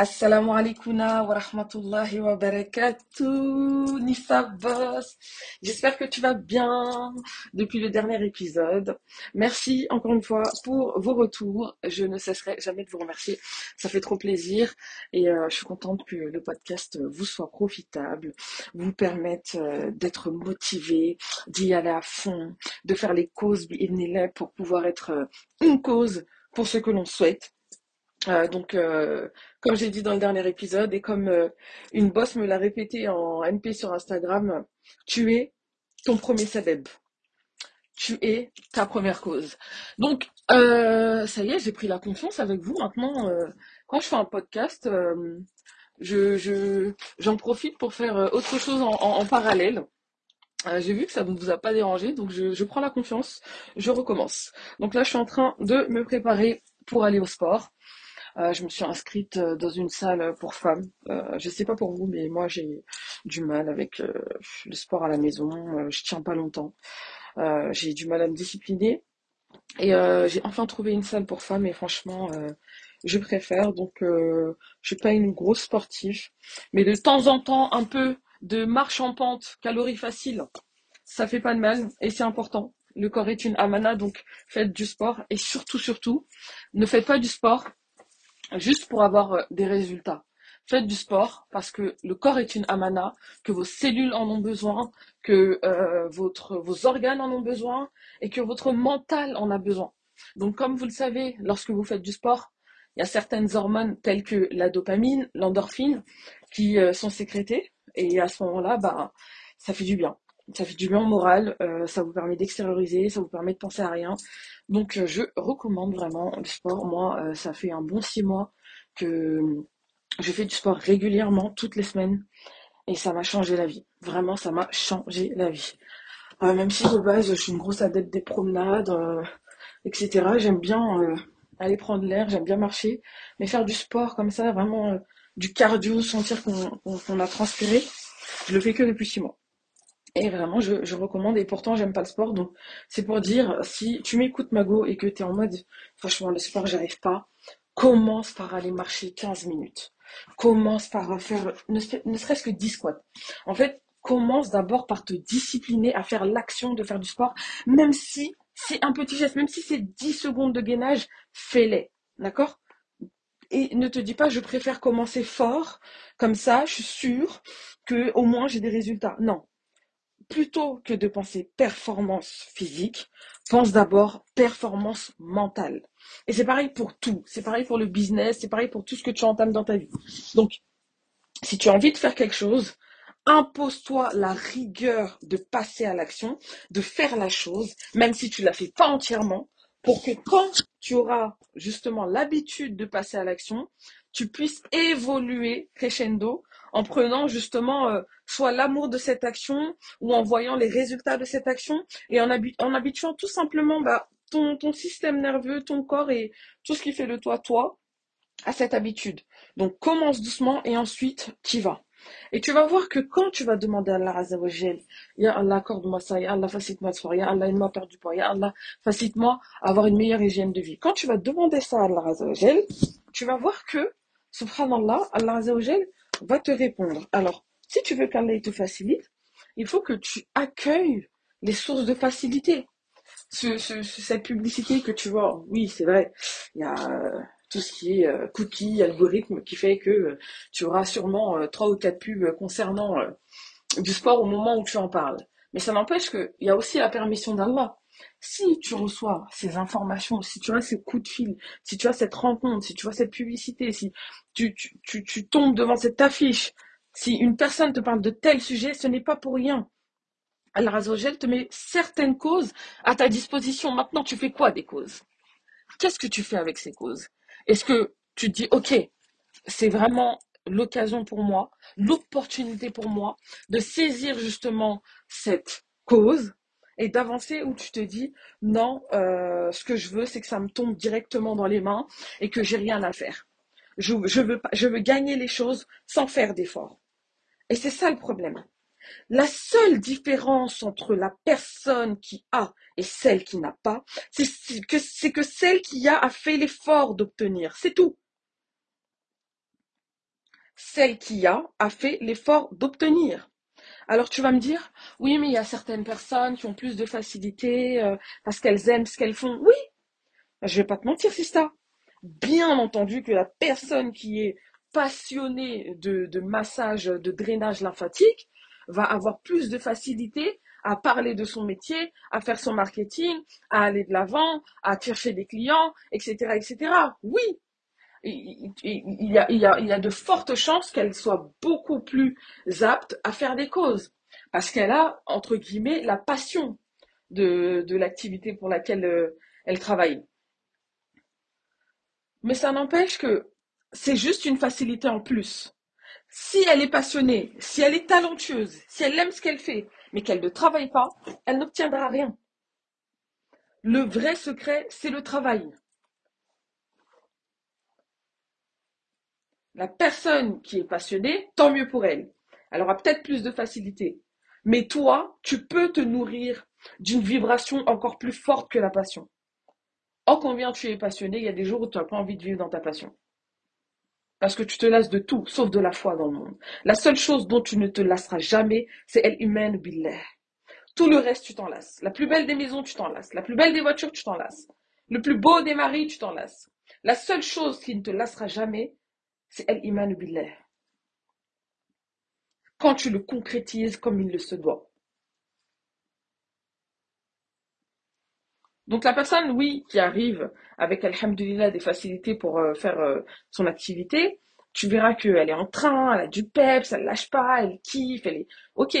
Assalamu alaikum wa rahmatullahi wa barakatuh, Nissa. J'espère que tu vas bien depuis le dernier épisode. Merci encore une fois pour vos retours. Je ne cesserai jamais de vous remercier. Ça fait trop plaisir et euh, je suis contente que le podcast vous soit profitable, vous permette euh, d'être motivé, d'y aller à fond, de faire les causes pour pouvoir être euh, une cause pour ce que l'on souhaite euh, donc, euh, comme j'ai dit dans le dernier épisode, et comme euh, une boss me l'a répété en MP sur Instagram, tu es ton premier sabeb. Tu es ta première cause. Donc, ça y est, j'ai pris la confiance avec vous. Maintenant, quand je fais un podcast, je, j'en profite pour faire autre chose en, parallèle. j'ai vu que ça ne vous a pas dérangé, donc je prends la confiance, je recommence. Donc là, je suis en train de me préparer pour aller au sport. Euh, je me suis inscrite euh, dans une salle pour femmes. Euh, je sais pas pour vous, mais moi j'ai du mal avec le sport à la maison. je tiens pas longtemps. j'ai du mal à me discipliner. Et j'ai enfin trouvé une salle pour femmes et franchement, je préfère. Donc, je suis pas une grosse sportive, mais de temps en temps, un peu de marche en pente, calories faciles, ça fait pas de mal et c'est important. Le corps est une amana, donc faites du sport et surtout, surtout, ne faites pas du sport juste pour avoir euh, des résultats. Faites du sport parce que le corps est une amana, que vos cellules en ont besoin, que euh, votre, vos organes en ont besoin et que votre mental en a besoin. Donc comme vous le savez, lorsque vous faites du sport, il y a certaines hormones telles que la dopamine, l'endorphine qui euh, sont sécrétées et à ce moment-là, bah, ça fait du bien. Ça fait du bien au moral, ça vous permet d'extérioriser, ça vous permet de penser à rien. Donc je recommande vraiment le sport. Moi, ça fait un bon six mois que je fais du sport régulièrement, toutes les semaines, et ça m'a changé la vie. Vraiment, ça m'a changé la vie. Euh, même si de base, je suis une grosse adepte des promenades, euh, etc. J'aime bien euh, aller prendre l'air, j'aime bien marcher, mais faire du sport comme ça, vraiment du cardio, sentir qu'on a transpiré, je le fais que depuis six mois. Et vraiment, je, je recommande. Et pourtant, j'aime pas le sport. Donc, c'est pour dire, si tu m'écoutes, Mago, et que tu es en mode, franchement, le sport, j'arrive pas, Commence par aller marcher 15 minutes. Commence par faire ne, serait-ce que 10 squats. En fait, commence d'abord par te discipliner à faire l'action de faire du sport, même si c'est un petit geste, même si c'est 10 secondes de gainage, fais-les. D'accord? Et ne te dis pas, je préfère commencer fort, comme ça, je suis sûre que au moins j'ai des résultats. Non. Plutôt que de penser performance physique, pense d'abord performance mentale. Et c'est pareil pour tout. C'est pareil pour le business, c'est pareil pour tout ce que tu entames dans ta vie. Donc, si tu as envie de faire quelque chose, impose-toi la rigueur de passer à l'action, de faire la chose, même si tu ne la fais pas entièrement, pour que quand tu auras justement l'habitude de passer à l'action, tu puisses évoluer crescendo en prenant justement euh, soit l'amour de cette action ou en voyant les résultats de cette action et en, en habituant tout simplement bah, ton, ton système nerveux, ton corps et tout ce qui fait de toi toi à cette habitude. Donc commence doucement et ensuite tu vas. Et tu vas voir que quand tu vas demander à Allah Azzawajal, Ya Allah, accorde-moi ça, Ya Allah, facilite-moi ce soir, Ya Allah, aide-moi à perdre du poids, Ya Allah, facilite-moi à avoir une meilleure hygiène de vie. Quand tu vas demander ça à Allah Azzawajal, tu vas voir que, subhanallah, Allah Azzawajal va te répondre. Alors, si tu veux qu'Allah te facilite, il faut que tu accueilles les sources de facilité ce, cette publicité que tu vois, oui, c'est vrai, il y a euh, tout ce qui est euh, cookie, algorithme, qui fait que euh, tu auras sûrement trois ou quatre pubs concernant du sport au moment où tu en parles. Mais ça n'empêche qu'il y a aussi la permission d'Allah. Si tu reçois ces informations, si tu as ces coups de fil, si tu as cette rencontre, si tu vois cette publicité, si tu, tombes devant cette affiche, si une personne te parle de tel sujet, ce n'est pas pour rien. Allah te met certaines causes à ta disposition. Maintenant, tu fais quoi des causes? Qu'est-ce que tu fais avec ces causes? Est-ce que tu te dis, ok, c'est vraiment l'occasion pour moi, l'opportunité pour moi de saisir justement cette cause? Et d'avancer où tu te dis, non, euh, ce que je veux, c'est que ça me tombe directement dans les mains et que j'ai rien à faire. Je, veux, gagner les choses sans faire d'efforts. Et c'est ça le problème. La seule différence entre la personne qui a et celle qui n'a pas, c'est que celle qui a a fait l'effort d'obtenir. C'est tout. celle qui a a fait l'effort d'obtenir. Alors tu vas me dire, oui, mais il y a certaines personnes qui ont plus de facilité euh, parce qu'elles aiment ce qu'elles font. Oui, je vais pas te mentir, c'est ça. Bien entendu que la personne qui est passionnée de, de massage, de drainage lymphatique, va avoir plus de facilité à parler de son métier, à faire son marketing, à aller de l'avant, à chercher des clients, etc., etc. Oui, il, y a, de fortes chances qu'elle soit beaucoup plus apte à faire des causes. Parce qu'elle a, entre guillemets, la passion de, de l'activité pour laquelle euh, elle travaille. Mais ça n'empêche que c'est juste une facilité en plus. Si elle est passionnée, si elle est talentueuse, si elle aime ce qu'elle fait, mais qu'elle ne travaille pas, elle n'obtiendra rien. Le vrai secret, c'est le travail. La personne qui est passionnée, tant mieux pour elle. Elle aura peut-être plus de facilité. Mais toi, tu peux te nourrir d'une vibration encore plus forte que la passion. Oh combien tu es passionné, il y a des jours où tu n'as pas envie de vivre dans ta passion. Parce que tu te lasses de tout, sauf de la foi dans le monde. La seule chose dont tu ne te lasseras jamais, c'est elle humaine billah. Tout le reste, tu t'en lasses. La plus belle des maisons, tu t'en lasses. La plus belle des voitures, tu t'en lasses. Le plus beau des maris, tu t'en lasses. La seule chose qui ne te lassera jamais, c'est elle iman billah. Quand tu le concrétises comme il le se doit. Donc la personne, oui, qui arrive avec, alhamdulillah, des facilités pour euh, faire euh, son activité, tu verras qu'elle est en train, elle a du peps, elle lâche pas, elle kiffe, elle est... Ok,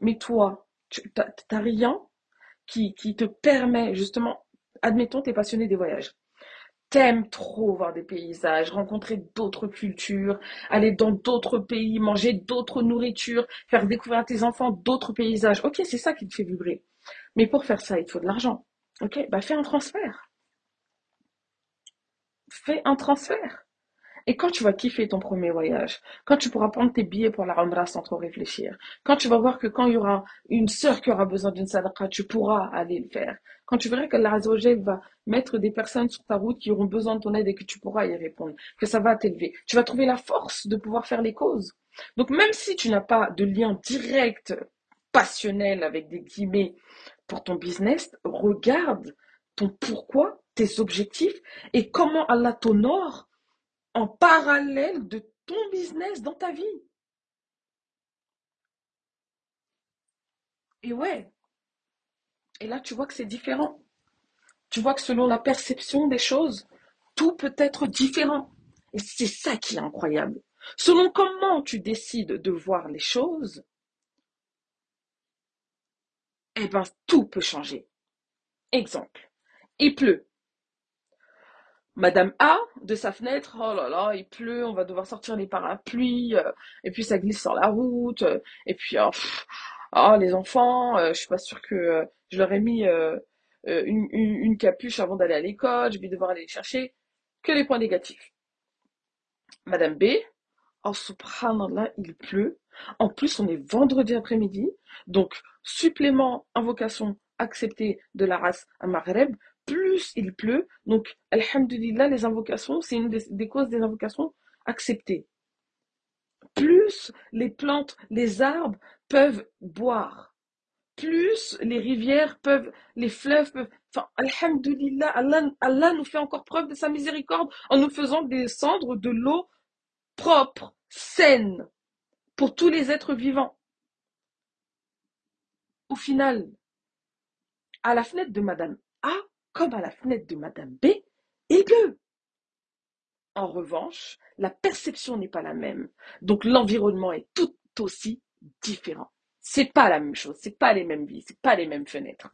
mais toi, tu n'as rien qui, qui te permet justement, admettons, tu es passionné des voyages. T'aimes trop voir des paysages, rencontrer d'autres cultures, aller dans d'autres pays, manger d'autres nourritures, faire découvrir à tes enfants d'autres paysages. Ok, c'est ça qui te fait vibrer. Mais pour faire ça, il te faut de l'argent. Ok, bah fais un transfert. Fais un transfert. Et quand tu vas kiffer ton premier voyage, quand tu pourras prendre tes billets pour la Rambra sans trop réfléchir, quand tu vas voir que quand il y aura une sœur qui aura besoin d'une sadaqa, tu pourras aller le faire, quand tu verras que la va mettre des personnes sur ta route qui auront besoin de ton aide et que tu pourras y répondre, que ça va t'élever, tu vas trouver la force de pouvoir faire les causes. Donc même si tu n'as pas de lien direct, passionnel avec des guillemets pour ton business, regarde ton pourquoi, tes objectifs et comment Allah t'honore en parallèle de ton business dans ta vie. Et ouais. Et là, tu vois que c'est différent. Tu vois que selon la perception des choses, tout peut être différent. Et c'est ça qui est incroyable. Selon comment tu décides de voir les choses, eh ben, tout peut changer. Exemple. Il pleut. Madame A, de sa fenêtre, oh là là, il pleut, on va devoir sortir les parapluies, euh, et puis ça glisse sur la route, euh, et puis, oh, oh les enfants, euh, je suis pas sûre que je leur ai mis une, une, capuche avant d'aller à l'école, je vais devoir aller les chercher. Que les points négatifs. Madame B, oh subhanallah, il pleut. En plus, on est vendredi après-midi, donc supplément, invocation acceptée de la race à Maghreb, plus il pleut. Donc, alhamdulillah, les invocations, c'est une des, causes des invocations acceptées. Plus les plantes, les arbres peuvent boire. Plus les rivières peuvent, les fleuves peuvent. Enfin, alhamdulillah, Allah, Allah nous fait encore preuve de sa miséricorde en nous faisant descendre de l'eau propre, saine, pour tous les êtres vivants. Au final, à la fenêtre de Madame A, comme à la fenêtre de Madame B, bleu. En revanche, la perception n'est pas la même, donc l'environnement est tout aussi différent. C'est pas la même chose, c'est pas les mêmes vies, c'est pas les mêmes fenêtres.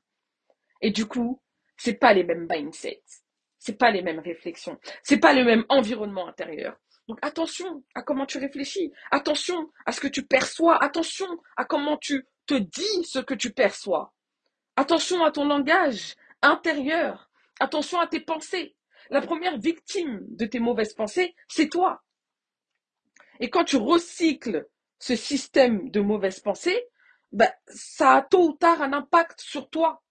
Et du coup, c'est pas les mêmes mindsets, c'est pas les mêmes réflexions, c'est pas le même environnement intérieur. Donc attention à comment tu réfléchis, attention à ce que tu perçois, attention à comment tu te dis ce que tu perçois. Attention à ton langage, intérieur. Attention à tes pensées. La première victime de tes mauvaises pensées, c'est toi. Et quand tu recycles ce système de mauvaises pensées, ben, ça a tôt ou tard un impact sur toi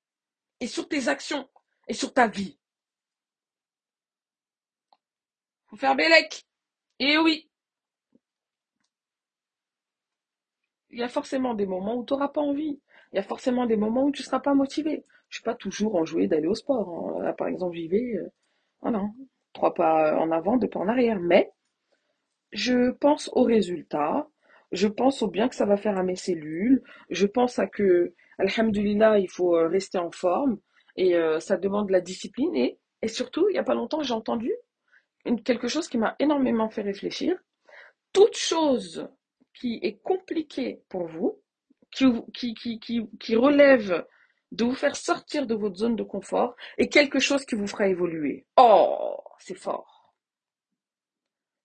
et sur tes actions et sur ta vie. Faut faire Bélec. Et oui, il y a forcément des moments où tu n'auras pas envie. Il y a forcément des moments où tu ne seras pas motivé. Je suis pas toujours enjouée d'aller au sport. hein. Par exemple, j'y vais, euh, voilà, trois pas en avant, deux pas en arrière. Mais je pense aux résultats, je pense au bien que ça va faire à mes cellules, je pense à que, alhamdulillah, il faut euh, rester en forme et euh, ça demande de la discipline. Et, surtout, il n'y a pas longtemps, j'ai entendu quelque chose qui m'a énormément fait réfléchir. Toute chose qui est compliquée pour vous, qui, qui, qui, qui, relève de vous faire sortir de votre zone de confort, est quelque chose qui vous fera évoluer. Oh, c'est fort.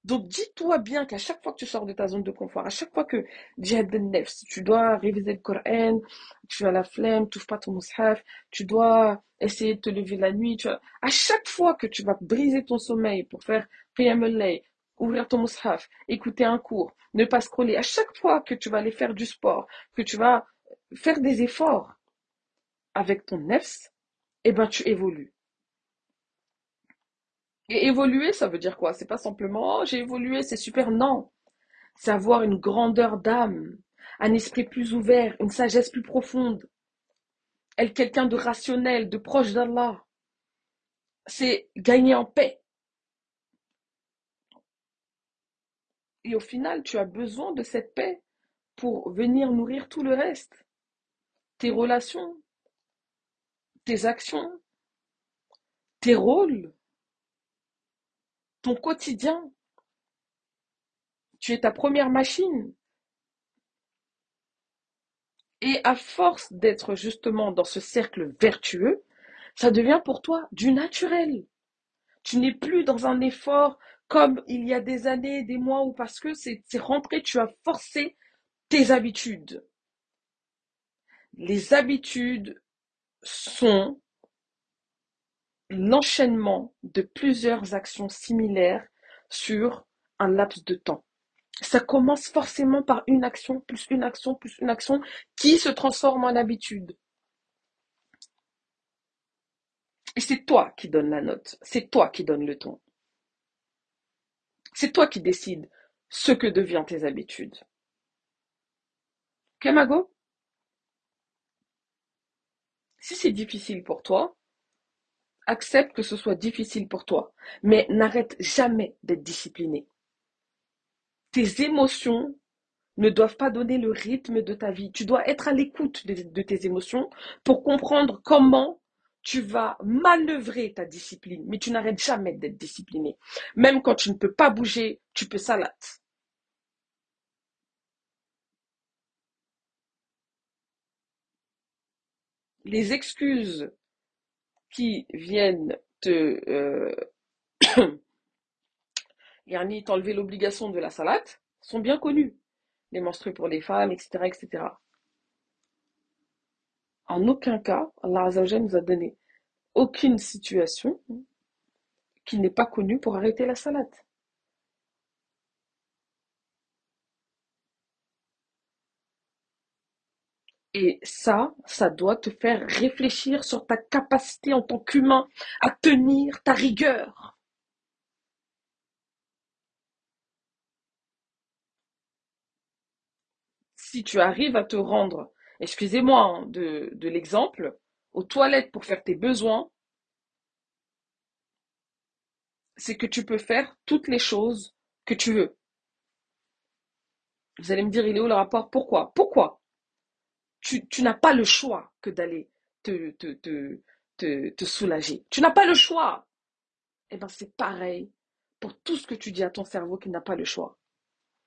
Donc dis-toi bien qu'à chaque fois que tu sors de ta zone de confort, à chaque fois que djihad al-nafs, tu dois réviser le Coran, tu as la flemme, tu ouvres pas ton mushaf, tu dois essayer de te lever la nuit, tu à chaque fois que tu vas briser ton sommeil pour faire qiyam al-layl, ouvrir ton mushaf, écouter un cours, ne pas scroller, à chaque fois que tu vas aller faire du sport, que tu vas faire des efforts avec ton nefs, eh ben tu évolues. Et évoluer, ça veut dire quoi? C'est pas simplement, oh, j'ai évolué, c'est super. Non. C'est avoir une grandeur d'âme, un esprit plus ouvert, une sagesse plus profonde, être quelqu'un de rationnel, de proche d'Allah. C'est gagner en paix. Et au final, tu as besoin de cette paix pour venir nourrir tout le reste. Tes relations, tes actions, tes rôles, ton quotidien. Tu es ta première machine. Et à force d'être justement dans ce cercle vertueux, ça devient pour toi du naturel. Tu n'es plus dans un effort comme il y a des années, des mois, ou parce que c'est rentré, tu as forcé tes habitudes. Les habitudes sont l'enchaînement de plusieurs actions similaires sur un laps de temps. Ça commence forcément par une action, plus une action, plus une action, qui se transforme en habitude. Et c'est toi qui donnes la note, c'est toi qui donnes le ton. C'est toi qui décides ce que deviennent tes habitudes. Ok, Mago? Si c'est difficile pour toi, accepte que ce soit difficile pour toi, mais n'arrête jamais d'être discipliné. Tes émotions ne doivent pas donner le rythme de ta vie. Tu dois être à l'écoute de, de tes émotions pour comprendre comment tu vas manœuvrer ta discipline, mais tu n'arrêtes jamais d'être discipliné. Même quand tu ne peux pas bouger, tu peux salade. Les excuses qui viennent te, euh, t'enlever l'obligation de la salade sont bien connues. Les menstrues pour les femmes, etc., etc. En aucun cas, Allah nous a donné aucune situation qui n'est pas connue pour arrêter la salade. Et ça, ça doit te faire réfléchir sur ta capacité en tant qu'humain à tenir ta rigueur. Si tu arrives à te rendre, excusez-moi hein, de, l'exemple, aux toilettes pour faire tes besoins, c'est que tu peux faire toutes les choses que tu veux. Vous allez me dire, il est où le rapport? Pourquoi? Pourquoi? Tu, n'as pas le choix que d'aller te, te, te, te, soulager. Tu n'as pas le choix. Eh bien, c'est pareil pour tout ce que tu dis à ton cerveau qui n'a pas le choix.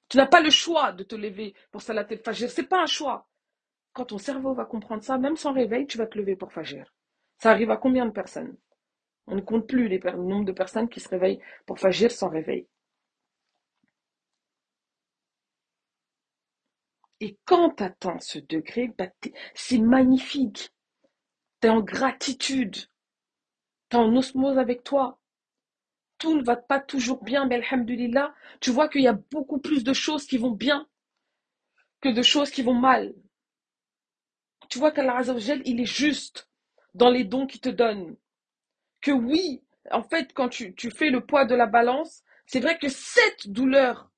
Tu n'as pas le choix de te lever pour Salat el-Fajr. C'est pas un choix. Quand ton cerveau va comprendre ça, même sans réveil, tu vas te lever pour Fajr. Ça arrive à combien de personnes? On ne compte plus le nombre de personnes qui se réveillent pour Fajr sans réveil. Et quand tu atteins ce degré, bah, c'est magnifique. Tu es en gratitude. Tu es en osmose avec toi. Tout ne va pas toujours bien, mais alhamdulillah, tu vois qu'il y a beaucoup plus de choses qui vont bien que de choses qui vont mal. Tu vois qu'Allah il est juste dans les dons qu'il te donne. Que oui, en fait, quand tu, tu fais le poids de la balance, c'est vrai que cette douleur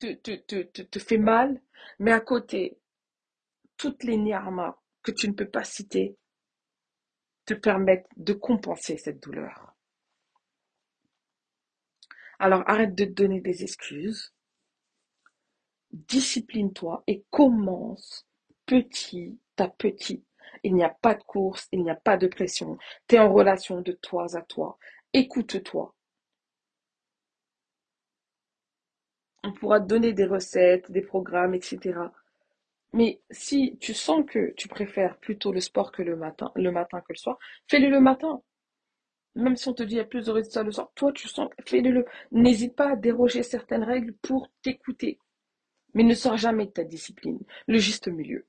te, te, te, te, te fait mal, mais à côté, toutes les ni'ama que tu ne peux pas citer te permettent de compenser cette douleur. Alors arrête de te donner des excuses, discipline-toi et commence petit à petit. Il n'y a pas de course, il n'y a pas de pression. Tu es en relation de toi à toi. Écoute-toi. On pourra te donner des recettes, des programmes, etc. Mais si tu sens que tu préfères plutôt le sport que le matin, le matin que le soir, fais-le le matin. Même si on te dit il y a plus de résultats le soir, toi tu sens, fais-le. le. N'hésite pas à déroger certaines règles pour t'écouter. Mais ne sors jamais de ta discipline. Le juste milieu.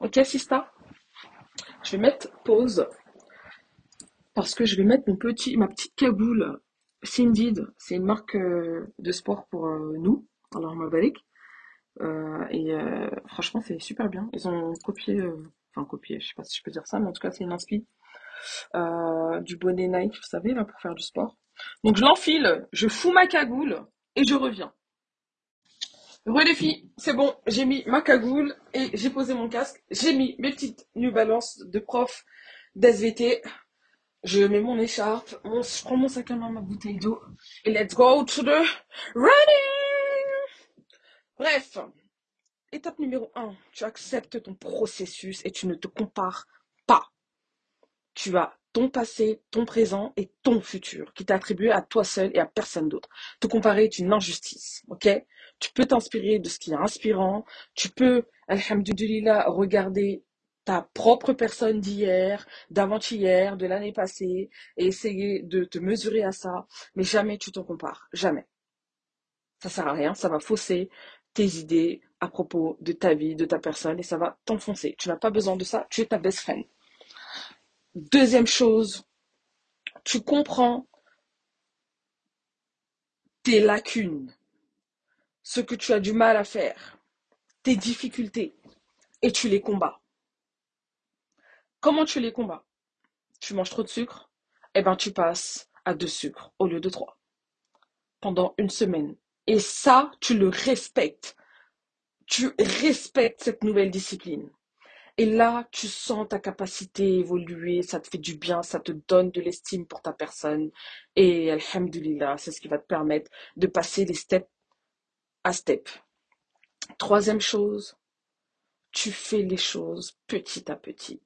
Ok, Sista Je vais mettre pause parce que je vais mettre mon petit, ma petite cagoule Cindy. C'est une marque euh, de sport pour euh, nous. Alors, ma balique. Euh, et franchement, c'est super bien. Ils ont copié, enfin copié, je sais pas si je peux dire ça, mais en tout cas, c'est une inspi du bonnet Nike, vous savez, là, pour faire du sport. Donc, je l'enfile, je fous ma cagoule et je reviens. Filles, c'est bon, j'ai mis ma cagoule et j'ai posé mon casque. J'ai mis mes petites New Balance de prof d'SVT. Je mets mon écharpe, je prends mon sac à main, ma bouteille d'eau et let's go to the running. Bref, étape numéro 1, tu acceptes ton processus et tu ne te compares pas. Tu as ton passé, ton présent et ton futur qui t'est attribué à toi seul et à personne d'autre. Te comparer est une injustice, ok? Tu peux t'inspirer de ce qui est inspirant. Tu peux, alhamdulillah, regarder ta propre personne d'hier, d'avant-hier, de l'année passée, et essayer de te mesurer à ça. Mais jamais tu t'en compares. Jamais. Ça sert à rien. Ça va fausser tes idées à propos de ta vie, de ta personne, et ça va t'enfoncer. Tu n'as pas besoin de ça. Tu es ta best friend. Deuxième chose, tu comprends tes lacunes ce que tu as du mal à faire, tes difficultés, et tu les combats. Comment tu les combats? Tu manges trop de sucre? Eh bien, tu passes à deux sucres au lieu de trois pendant une semaine. Et ça, tu le respectes. Tu respectes cette nouvelle discipline. Et là, tu sens ta capacité évoluer, ça te fait du bien, ça te donne de l'estime pour ta personne. Et alhamdulillah, c'est ce qui va te permettre de passer les steps step. Troisième chose, tu fais les choses petit à petit.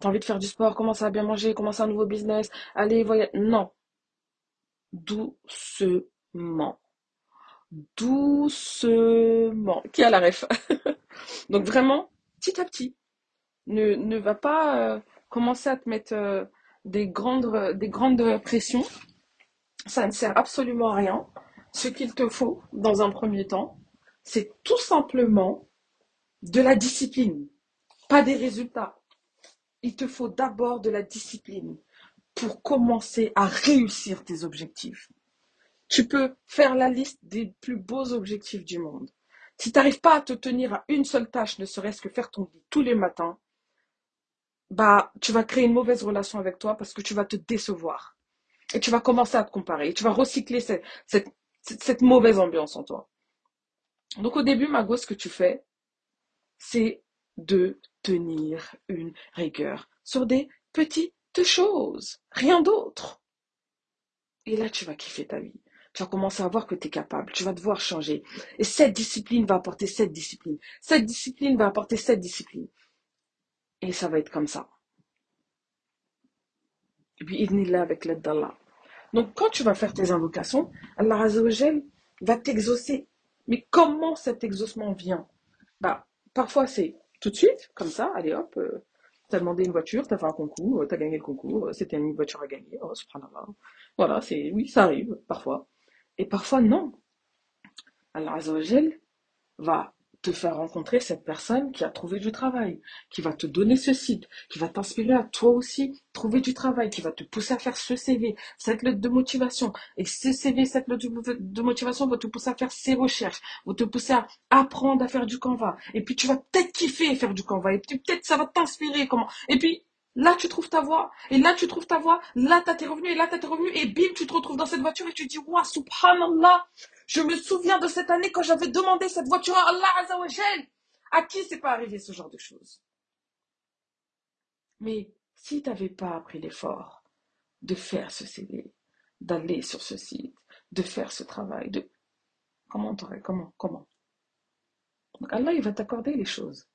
Tu as envie de faire du sport, commence à bien manger, commence un nouveau business, allez, voyez. Non. Doucement. Doucement. Qui a la ref? Donc vraiment, petit à petit. Ne, va pas euh, commencer à te mettre euh, des, grandes, des grandes pressions. Ça ne sert absolument à rien ce qu'il te faut dans un premier temps, c'est tout simplement de la discipline, pas des résultats. Il te faut d'abord de la discipline pour commencer à réussir tes objectifs. Tu peux faire la liste des plus beaux objectifs du monde. Si tu n'arrives pas à te tenir à une seule tâche, ne serait-ce que faire ton lit tous les matins, bah, tu vas créer une mauvaise relation avec toi parce que tu vas te décevoir. Et tu vas commencer à te comparer. Et tu vas recycler cette, cette, cette mauvaise ambiance en toi. Donc au début, Mago, ce que tu fais, c'est de tenir une rigueur sur des petites choses, rien d'autre. Et là, tu vas kiffer ta vie. Tu vas commencer à voir que tu es capable. Tu vas devoir changer. Et cette discipline va apporter cette discipline. Cette discipline va apporter cette discipline. Et ça va être comme ça. Et puis, il là avec l'aide d'Allah. Donc, quand tu vas faire tes invocations, Allah va t'exaucer. Mais comment cet exaucement vient? Bah, Parfois, c'est tout de suite, comme ça, allez hop, euh, tu as demandé une voiture, tu as fait un concours, euh, tu as gagné le concours, euh, c'était une voiture à gagner, oh, subhanallah. Voilà, c'est, oui, ça arrive, parfois. Et parfois, non. Allah Azzawajal va te faire rencontrer cette personne qui a trouvé du travail, qui va te donner ce site, qui va t'inspirer à toi aussi trouver du travail, qui va te pousser à faire ce CV, cette lettre de motivation. Et ce CV, cette lettre de motivation va te pousser à faire ces recherches, va te pousser à apprendre à faire du Canva. Et puis tu vas peut-être kiffer faire du Canva. Et puis peut-être ça va t'inspirer comment? Et puis Là, tu trouves ta voix. Et là, tu trouves ta voix. Là, t'as tes revenus. Et là, t'as tes revenus. Et bim, tu te retrouves dans cette voiture et tu dis, waouh, subhanallah, Je me souviens de cette année quand j'avais demandé cette voiture à Allah Azzawajal. À qui c'est pas arrivé ce genre de choses? Mais si tu n'avais pas pris l'effort de faire ce CV, d'aller sur ce site, de faire ce travail, de comment t'aurais comment comment? Donc Allah il va t'accorder les choses,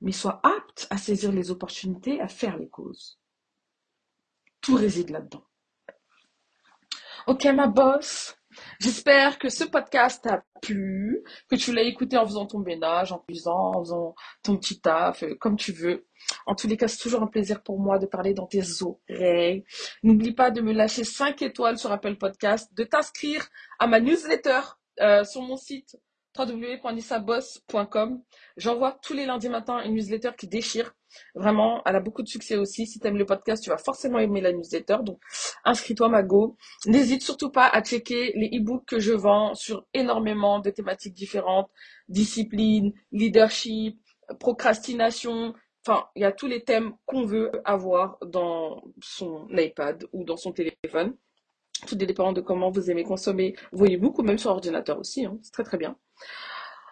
mais sois apte à saisir les opportunités, à faire les causes. Tout réside là-dedans. Ok ma boss, J'espère que ce podcast t'a plu, que tu l'as écouté en faisant ton ménage, en cuisant, en faisant ton petit taf, euh, comme tu veux. En tous les cas, c'est toujours un plaisir pour moi de parler dans tes oreilles. N'oublie pas de me lâcher 5 étoiles sur Apple Podcast, de t'inscrire à ma newsletter euh, sur mon site www.nissaboss.com. J'envoie tous les lundis matins une newsletter qui déchire. Vraiment, elle a beaucoup de succès aussi. Si tu aimes le podcast, tu vas forcément aimer la newsletter. Donc, inscris-toi, Mago. N'hésite surtout pas à checker les e-books que je vends sur énormément de thématiques différentes. Discipline, leadership, procrastination. Enfin, il y a tous les thèmes qu'on veut avoir dans son iPad ou dans son téléphone. Tout dépend de comment vous aimez consommer. Vous voyez beaucoup, même sur ordinateur aussi. Hein. C'est très très bien.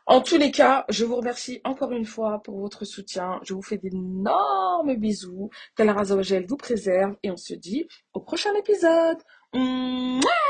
En tous les cas, je vous remercie encore une fois pour votre soutien. Je vous fais d'énormes bisous. Que la vous préserve et on se dit au prochain épisode. Mouah